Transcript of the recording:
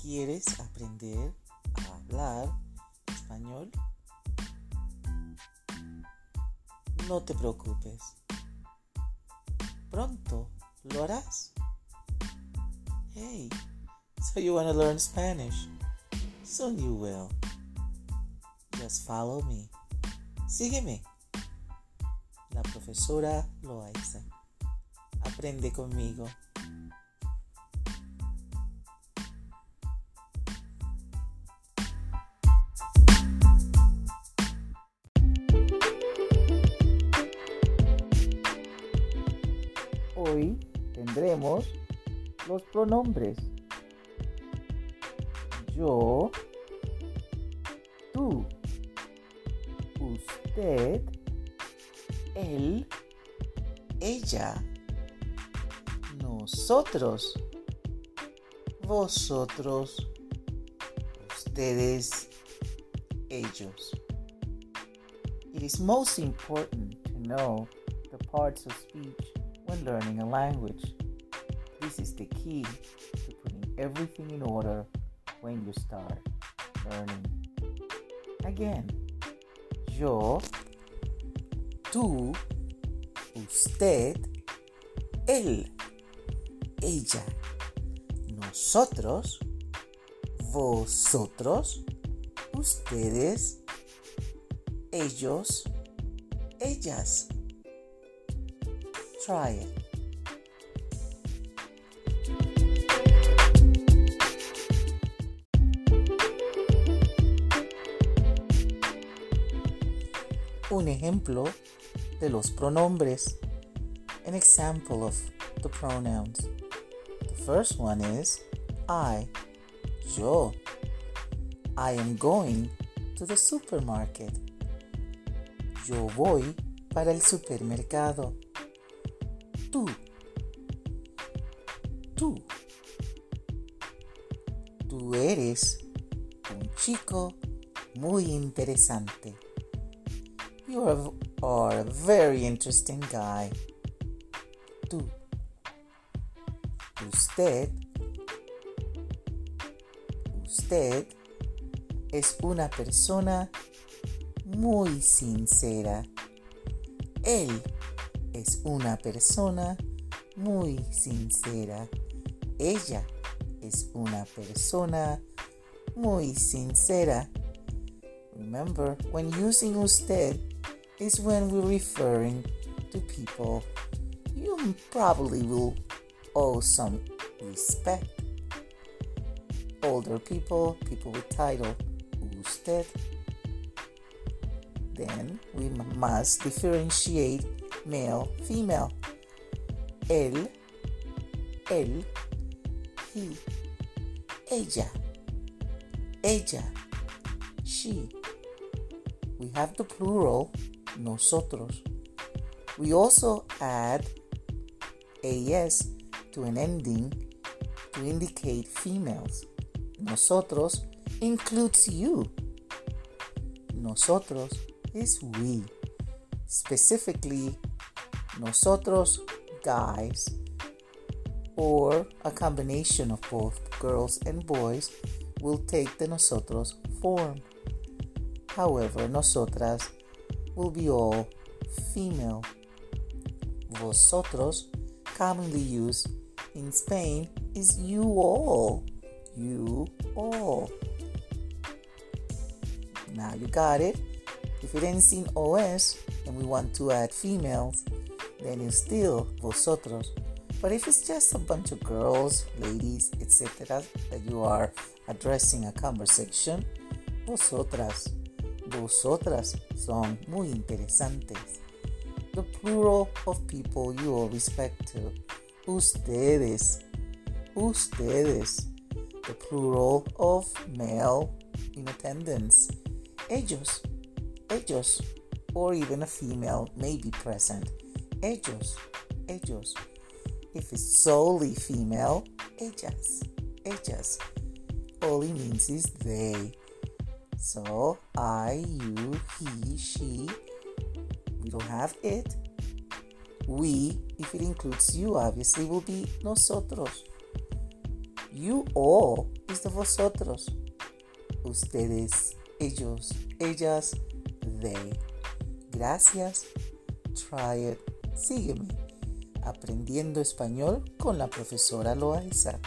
¿Quieres aprender a hablar español? No te preocupes. Pronto lo harás. Hey, so you want to learn Spanish? Soon you will. Just follow me. Sígueme. La profesora Loaiza. Aprende conmigo. Hoy tendremos los pronombres. Yo, tú, usted, él, ella, nosotros, vosotros, ustedes, ellos. It is most important to know the parts of speech when learning a language. This is the key to putting everything in order when you start learning. Again, yo, tú, usted, él, ella, nosotros, vosotros, ustedes, ellos, ellas. Try it. Un ejemplo de los pronombres. An example of the pronouns. The first one is I. Yo. I am going to the supermarket. Yo voy para el supermercado. Tú. Tú. Tú eres un chico muy interesante. You are, a very interesting guy. Tú. Usted. Usted es una persona muy sincera. Él es una persona muy sincera. Ella es una persona muy sincera. Remember, when using usted is when we're referring to people you probably will owe some respect. Older people, people with title, usted. Then we must differentiate male, female. Él, él, he, ella, ella, she. We have the plural, nosotros. We also add as to an ending to indicate females. Nosotros includes you. Nosotros is we. Specifically, nosotros guys or a combination of both girls and boys will take the nosotros form. However, nosotras will be all female. Vosotros, commonly used in Spain, is you all. You all. Now you got it. If it ends in OS and we want to add females, then you still vosotros. But if it's just a bunch of girls, ladies, etc., that you are addressing a conversation, vosotras, vosotras son muy interesantes. The plural of people you owe respect to. Ustedes, ustedes. The plural of male in attendance. Ellos, ellos, or even a female may be present. Ellos, ellos. If it's solely female, ellas, ellas. All it means is they. So I, you, he, she. We don't have it. We, if it includes you, obviously will be nosotros. You all is the vosotros. Ustedes, ellos, ellas, they. Gracias. Try it. Sígueme. Aprendiendo español con la profesora Loaiza.